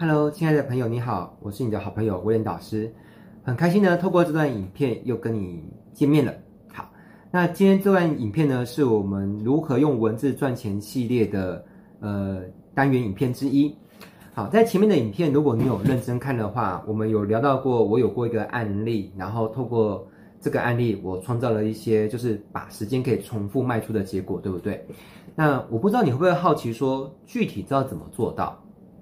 Hello，亲爱的朋友，你好，我是你的好朋友威廉导师，很开心呢，透过这段影片又跟你见面了。好，那今天这段影片呢，是我们如何用文字赚钱系列的呃单元影片之一。好，在前面的影片，如果你有认真看的话，我们有聊到过，我有过一个案例，然后透过这个案例，我创造了一些就是把时间可以重复卖出的结果，对不对？那我不知道你会不会好奇说，具体知道怎么做到？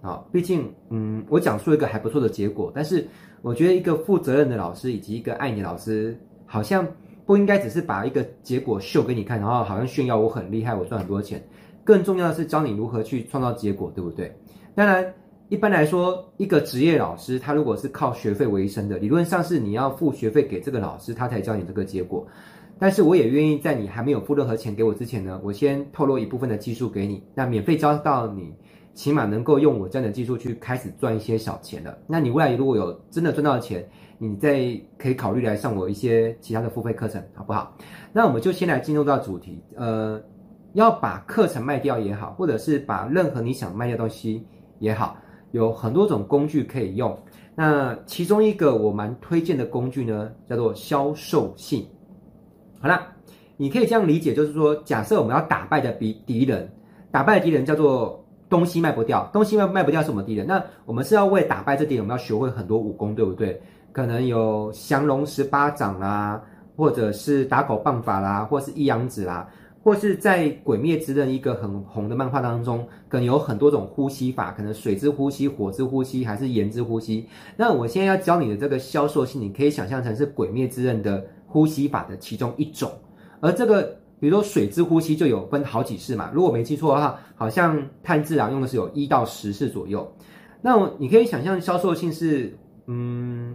啊，毕竟，嗯，我讲述一个还不错的结果，但是我觉得一个负责任的老师以及一个爱你的老师，好像不应该只是把一个结果秀给你看，然后好像炫耀我很厉害，我赚很多钱。更重要的是教你如何去创造结果，对不对？当然，一般来说，一个职业老师他如果是靠学费为生的，理论上是你要付学费给这个老师，他才教你这个结果。但是我也愿意在你还没有付任何钱给我之前呢，我先透露一部分的技术给你，那免费教到你。起码能够用我这样的技术去开始赚一些小钱了。那你未来如果有真的赚到钱，你再可以考虑来上我一些其他的付费课程，好不好？那我们就先来进入到主题。呃，要把课程卖掉也好，或者是把任何你想卖掉东西也好，有很多种工具可以用。那其中一个我蛮推荐的工具呢，叫做销售信。好啦，你可以这样理解，就是说，假设我们要打败的敌敌人，打败的敌人叫做。东西卖不掉，东西卖卖不掉是什么敌人？那我们是要为打败这敌人，我们要学会很多武功，对不对？可能有降龙十八掌啦，或者是打狗棒法啦，或是一阳指啦，或是在《鬼灭之刃》一个很红的漫画当中，可能有很多种呼吸法，可能水之呼吸、火之呼吸，还是炎之呼吸。那我现在要教你的这个销售性，你可以想象成是《鬼灭之刃》的呼吸法的其中一种，而这个。比如说水之呼吸就有分好几式嘛，如果我没记错的话，好像炭治郎用的是有一到十式左右。那你可以想象销售性是，嗯，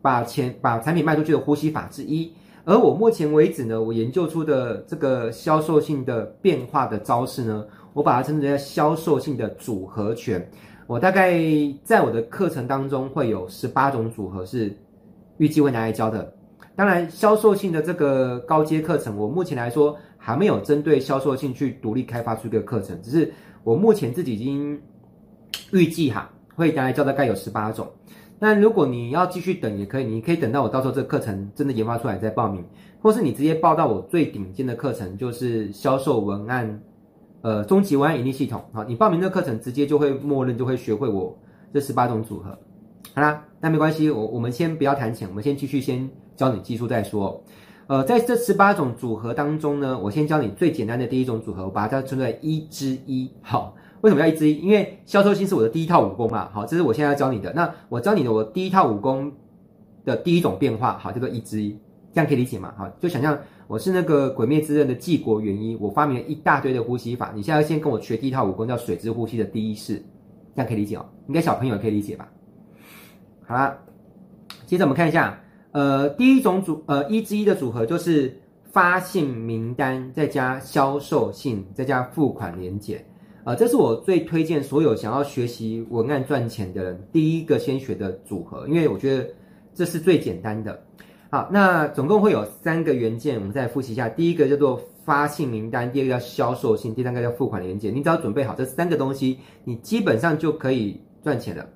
把钱把产品卖出去的呼吸法之一。而我目前为止呢，我研究出的这个销售性的变化的招式呢，我把它称之为销售性的组合拳。我大概在我的课程当中会有十八种组合是预计会拿来教的。当然，销售性的这个高阶课程，我目前来说还没有针对销售性去独立开发出一个课程，只是我目前自己已经预计哈会拿来教大概有十八种。那如果你要继续等也可以，你可以等到我到时候这个课程真的研发出来再报名，或是你直接报到我最顶尖的课程，就是销售文案，呃，终极文案盈利系统。好，你报名这个课程，直接就会默认就会学会我这十八种组合。好啦，那没关系，我我们先不要谈钱，我们先继续先。教你技术再说，呃，在这十八种组合当中呢，我先教你最简单的第一种组合，我把它叫称为一之一。好，为什么叫一之一？因为销售信是我的第一套武功嘛。好，这是我现在要教你的。那我教你的我第一套武功的第一种变化，好，叫做一之一，这样可以理解吗？好，就想象我是那个鬼灭之刃的继国元一，我发明了一大堆的呼吸法，你现在要先跟我学第一套武功，叫水之呼吸的第一式，这样可以理解哦。应该小朋友也可以理解吧？好啦，接着我们看一下。呃，第一种组呃一之一的组合就是发信名单，再加销售信，再加付款连结。呃，这是我最推荐所有想要学习文案赚钱的人第一个先学的组合，因为我觉得这是最简单的。好，那总共会有三个元件，我们再复习一下。第一个叫做发信名单，第二个叫销售信，第三个叫付款连结。你只要准备好这三个东西，你基本上就可以赚钱了。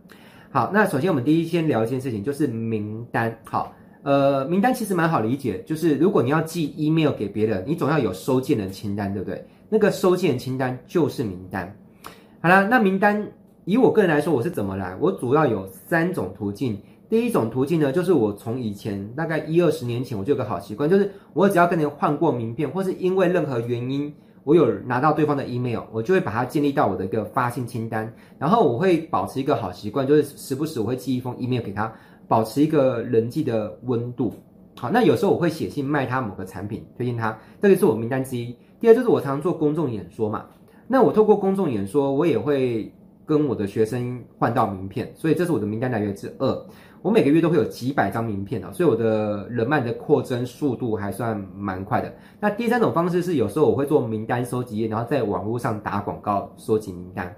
好，那首先我们第一先聊一件事情，就是名单。好。呃，名单其实蛮好理解，就是如果你要寄 email 给别人，你总要有收件人清单，对不对？那个收件人清单就是名单。好啦，那名单以我个人来说，我是怎么来？我主要有三种途径。第一种途径呢，就是我从以前大概一二十年前，我就有个好习惯，就是我只要跟人换过名片，或是因为任何原因，我有拿到对方的 email，我就会把它建立到我的一个发信清单，然后我会保持一个好习惯，就是时不时我会寄一封 email 给他。保持一个人际的温度，好，那有时候我会写信卖他某个产品，推荐他，这个是我名单之一。第二就是我常常做公众演说嘛，那我透过公众演说，我也会跟我的学生换到名片，所以这是我的名单来源之二。我每个月都会有几百张名片啊，所以我的人脉的扩增速度还算蛮快的。那第三种方式是有时候我会做名单收集页，然后在网络上打广告收集名单。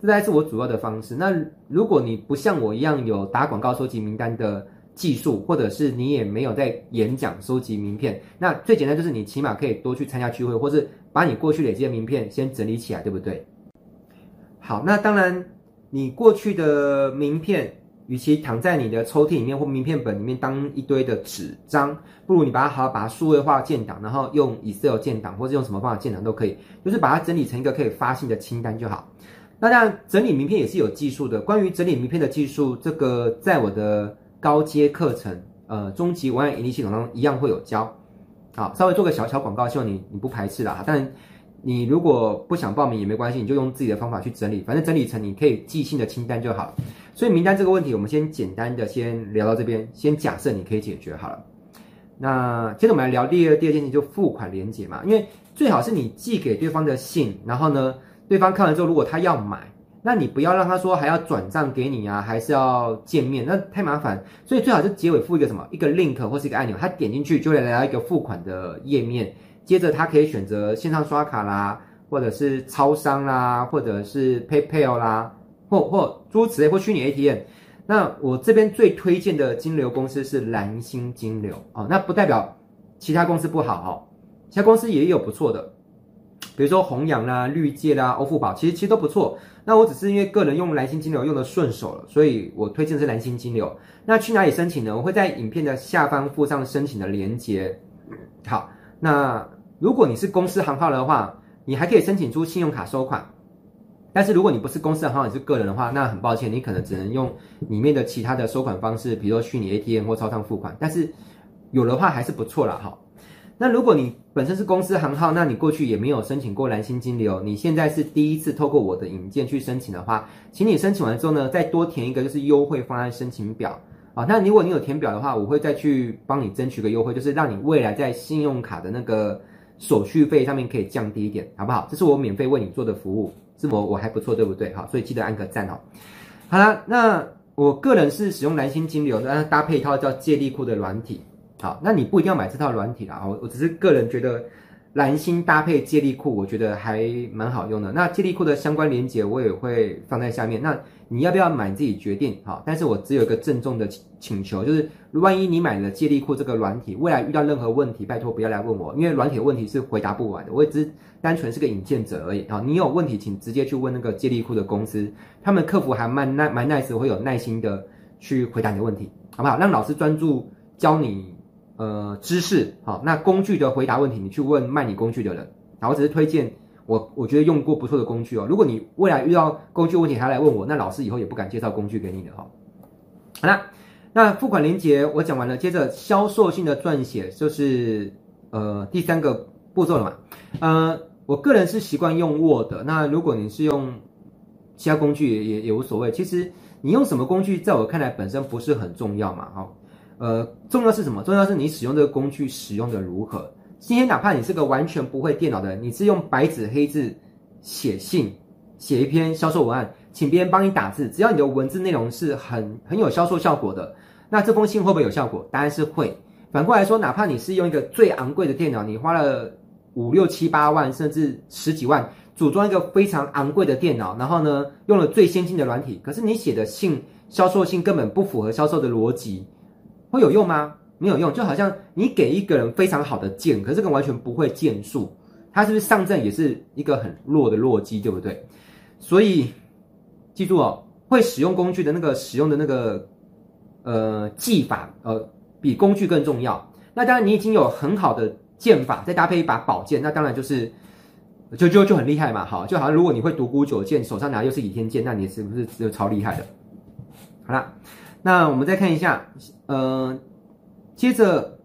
这才是我主要的方式。那如果你不像我一样有打广告收集名单的技术，或者是你也没有在演讲收集名片，那最简单就是你起码可以多去参加聚会，或是把你过去累积的名片先整理起来，对不对？好，那当然你过去的名片，与其躺在你的抽屉里面或名片本里面当一堆的纸张，不如你把它好好把它数位化建档，然后用 Excel 建档，或者用什么方法建档都可以，就是把它整理成一个可以发信的清单就好。那当然，整理名片也是有技术的。关于整理名片的技术，这个在我的高阶课程，呃，终极文案盈利系统当中一样会有教。好，稍微做个小小广告，希望你你不排斥啦。但你如果不想报名也没关系，你就用自己的方法去整理，反正整理成你可以寄信的清单就好了。所以名单这个问题，我们先简单的先聊到这边，先假设你可以解决好了。那接着我们来聊第二第二件事，就付款连结嘛，因为最好是你寄给对方的信，然后呢。对方看完之后，如果他要买，那你不要让他说还要转账给你啊，还是要见面，那太麻烦。所以最好是结尾附一个什么，一个 link 或是一个按钮，他点进去就会来到一个付款的页面。接着他可以选择线上刷卡啦，或者是超商啦，或者是 PayPal 啦，或或诸如此类，或虚拟 ATM。那我这边最推荐的金流公司是蓝星金流哦，那不代表其他公司不好哦，其他公司也有不错的。比如说红阳啦、绿界啦、欧付宝，其实其实都不错。那我只是因为个人用蓝星金流用的顺手了，所以我推荐的是蓝星金流。那去哪里申请呢？我会在影片的下方附上申请的链接。好，那如果你是公司行号的话，你还可以申请出信用卡收款。但是如果你不是公司行号，你是个人的话，那很抱歉，你可能只能用里面的其他的收款方式，比如说虚拟 ATM 或超商付款。但是有的话还是不错啦。哈。那如果你本身是公司行号，那你过去也没有申请过蓝星金流，你现在是第一次透过我的引荐去申请的话，请你申请完之后呢，再多填一个就是优惠方案申请表啊。那如果你有填表的话，我会再去帮你争取个优惠，就是让你未来在信用卡的那个手续费上面可以降低一点，好不好？这是我免费为你做的服务，是我我还不错，对不对？好，所以记得按个赞哦。好了，那我个人是使用蓝星金流，那搭配一套叫借力库的软体。好，那你不一定要买这套软体啦，我我只是个人觉得蓝星搭配借力库，我觉得还蛮好用的。那借力库的相关连接我也会放在下面。那你要不要买，你自己决定。好，但是我只有一个郑重的请求，就是万一你买了借力库这个软体，未来遇到任何问题，拜托不要来问我，因为软体的问题是回答不完的。我也只单纯是个引荐者而已。好，你有问题请直接去问那个借力库的公司，他们客服还蛮耐蛮 nice，会有耐心的去回答你的问题，好不好？让老师专注教你。呃，知识好，那工具的回答问题，你去问卖你工具的人。然后我只是推荐我我觉得用过不错的工具哦。如果你未来遇到工具问题还来问我，那老师以后也不敢介绍工具给你的哈。好啦，那付款连接我讲完了，接着销售性的撰写就是呃第三个步骤了嘛。呃，我个人是习惯用 Word，那如果你是用其他工具也也也无所谓。其实你用什么工具，在我看来本身不是很重要嘛，哈。呃，重要是什么？重要是你使用这个工具使用的如何。今天哪怕你是个完全不会电脑的人，你是用白纸黑字写信，写一篇销售文案，请别人帮你打字，只要你的文字内容是很很有销售效果的，那这封信会不会有效果？答案是会。反过来说，哪怕你是用一个最昂贵的电脑，你花了五六七八万，甚至十几万组装一个非常昂贵的电脑，然后呢，用了最先进的软体，可是你写的信销售信根本不符合销售的逻辑。会有用吗？没有用，就好像你给一个人非常好的剑，可是这个完全不会剑术，他是不是上阵也是一个很弱的弱鸡，对不对？所以记住哦，会使用工具的那个使用的那个呃技法，呃，比工具更重要。那当然，你已经有很好的剑法，再搭配一把宝剑，那当然就是就就就很厉害嘛。好，就好像如果你会独孤九剑，手上拿又是倚天剑，那你是不是就超厉害的？好啦。那我们再看一下，呃，接着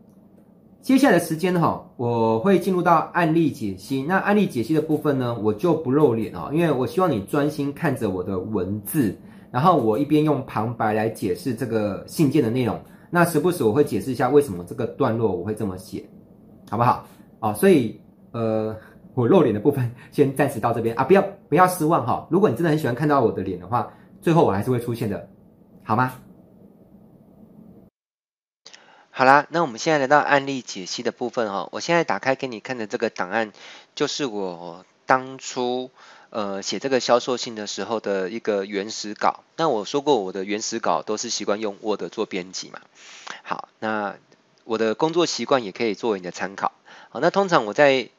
接下来的时间哈，我会进入到案例解析。那案例解析的部分呢，我就不露脸哦，因为我希望你专心看着我的文字，然后我一边用旁白来解释这个信件的内容。那时不时我会解释一下为什么这个段落我会这么写，好不好？哦，所以呃，我露脸的部分 先暂时到这边啊，不要不要失望哈。如果你真的很喜欢看到我的脸的话，最后我还是会出现的，好吗？好啦，那我们现在来到案例解析的部分哈。我现在打开给你看的这个档案，就是我当初呃写这个销售信的时候的一个原始稿。那我说过我的原始稿都是习惯用 Word 做编辑嘛。好，那我的工作习惯也可以作为你的参考。好，那通常我在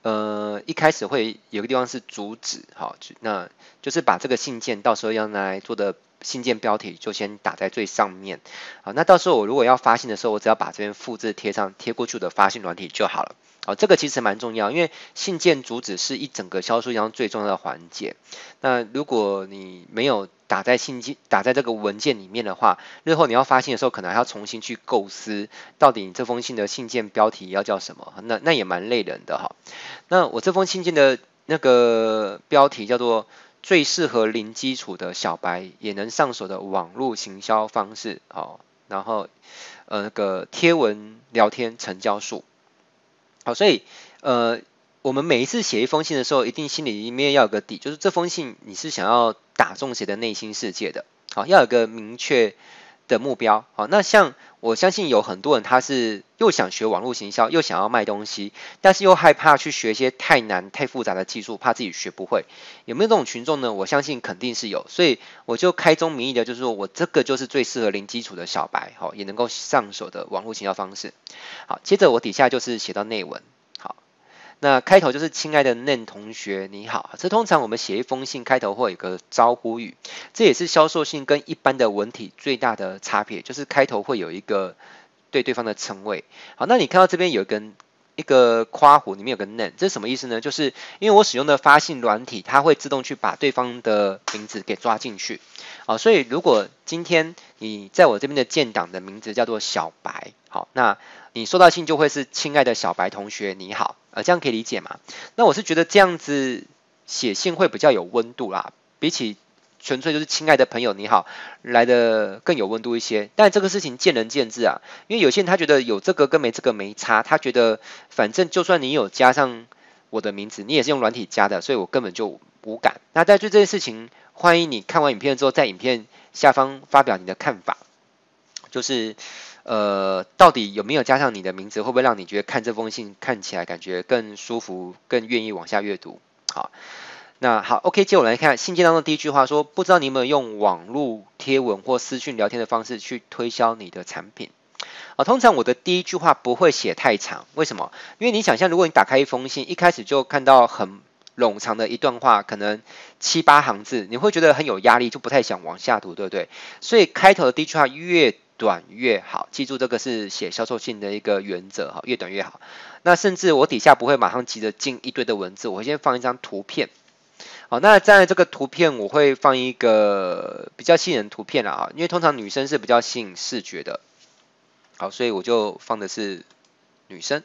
呃，一开始会有个地方是主旨，好，那就是把这个信件到时候要拿来做的信件标题就先打在最上面，好，那到时候我如果要发信的时候，我只要把这边复制贴上贴过去的发信软体就好了。好，这个其实蛮重要，因为信件主旨是一整个销售当中最重要的环节。那如果你没有打在信件打在这个文件里面的话，日后你要发信的时候，可能还要重新去构思，到底你这封信的信件标题要叫什么？那那也蛮累人的哈。那我这封信件的那个标题叫做“最适合零基础的小白也能上手的网络行销方式”。好，然后呃那个贴文聊天成交数。好，所以呃，我们每一次写一封信的时候，一定心里面要有个底，就是这封信你是想要打中谁的内心世界的。好，要有个明确的目标。好，那像我相信有很多人，他是又想学网络行销，又想要卖东西，但是又害怕去学一些太难、太复杂的技术，怕自己学不会。有没有这种群众呢？我相信肯定是有。所以我就开宗明义的，就是说我这个就是最适合零基础的小白，好，也能够上手的网络行销方式。好，接着我底下就是写到内文。那开头就是亲爱的嫩同学你好，这通常我们写一封信开头会有个招呼语，这也是销售信跟一般的文体最大的差别，就是开头会有一个对对方的称谓。好，那你看到这边有一个一个括弧，里面有个嫩，这是什么意思呢？就是因为我使用的发信软体，它会自动去把对方的名字给抓进去。好，所以如果今天你在我这边的建档的名字叫做小白，好，那你收到信就会是亲爱的小白同学你好。呃，这样可以理解吗？那我是觉得这样子写信会比较有温度啦，比起纯粹就是亲爱的朋友你好来的更有温度一些。但这个事情见仁见智啊，因为有些人他觉得有这个跟没这个没差，他觉得反正就算你有加上我的名字，你也是用软体加的，所以我根本就无感。那在对这件事情，欢迎你看完影片之后，在影片下方发表你的看法，就是。呃，到底有没有加上你的名字，会不会让你觉得看这封信看起来感觉更舒服，更愿意往下阅读？好，那好，OK，接我来看信件当中第一句话说，不知道你有没有用网络贴文或私讯聊天的方式去推销你的产品？啊，通常我的第一句话不会写太长，为什么？因为你想象，如果你打开一封信，一开始就看到很冗长的一段话，可能七八行字，你会觉得很有压力，就不太想往下读，对不对？所以开头的第一句话越短越好，记住这个是写销售信的一个原则哈，越短越好。那甚至我底下不会马上急着进一堆的文字，我会先放一张图片。好，那在这个图片我会放一个比较吸引人图片了啊，因为通常女生是比较吸引视觉的。好，所以我就放的是女生。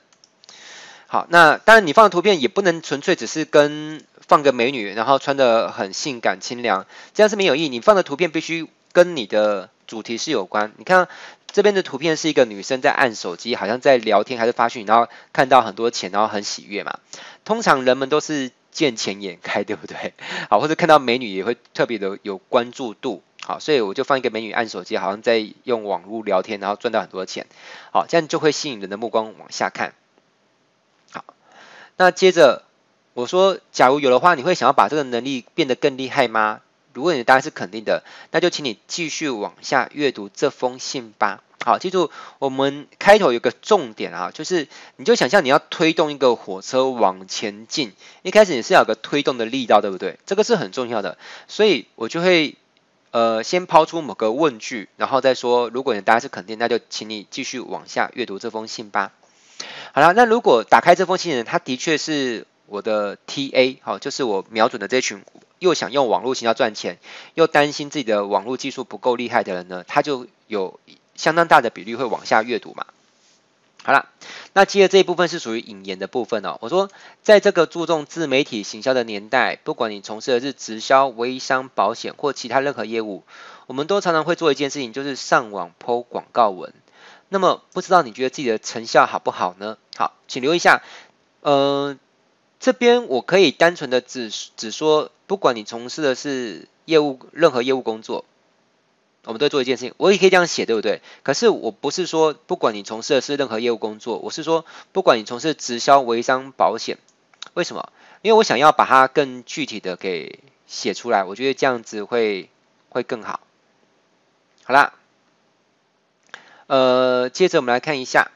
好，那当然你放的图片也不能纯粹只是跟放个美女，然后穿得很性感清凉，这样是没有意义。你放的图片必须跟你的主题是有关，你看这边的图片是一个女生在按手机，好像在聊天还是发讯，然后看到很多钱，然后很喜悦嘛。通常人们都是见钱眼开，对不对？好，或者看到美女也会特别的有关注度。好，所以我就放一个美女按手机，好像在用网络聊天，然后赚到很多钱。好，这样就会吸引人的目光往下看。好，那接着我说，假如有的话，你会想要把这个能力变得更厉害吗？如果你的答案是肯定的，那就请你继续往下阅读这封信吧。好，记住我们开头有个重点啊，就是你就想象你要推动一个火车往前进，一开始你是有个推动的力道，对不对？这个是很重要的，所以我就会呃先抛出某个问句，然后再说，如果你的答案是肯定，那就请你继续往下阅读这封信吧。好了，那如果打开这封信的人，他的确是我的 TA，好，就是我瞄准的这群。又想用网络行销赚钱，又担心自己的网络技术不够厉害的人呢，他就有相当大的比例会往下阅读嘛。好了，那接着这一部分是属于引言的部分哦。我说，在这个注重自媒体行销的年代，不管你从事的是直销、微商、保险或其他任何业务，我们都常常会做一件事情，就是上网 po 广告文。那么，不知道你觉得自己的成效好不好呢？好，请留意一下，呃。这边我可以单纯的只只说，不管你从事的是业务，任何业务工作，我们都做一件事情，我也可以这样写，对不对？可是我不是说，不管你从事的是任何业务工作，我是说，不管你从事直销、微商、保险，为什么？因为我想要把它更具体的给写出来，我觉得这样子会会更好。好啦，呃，接着我们来看一下。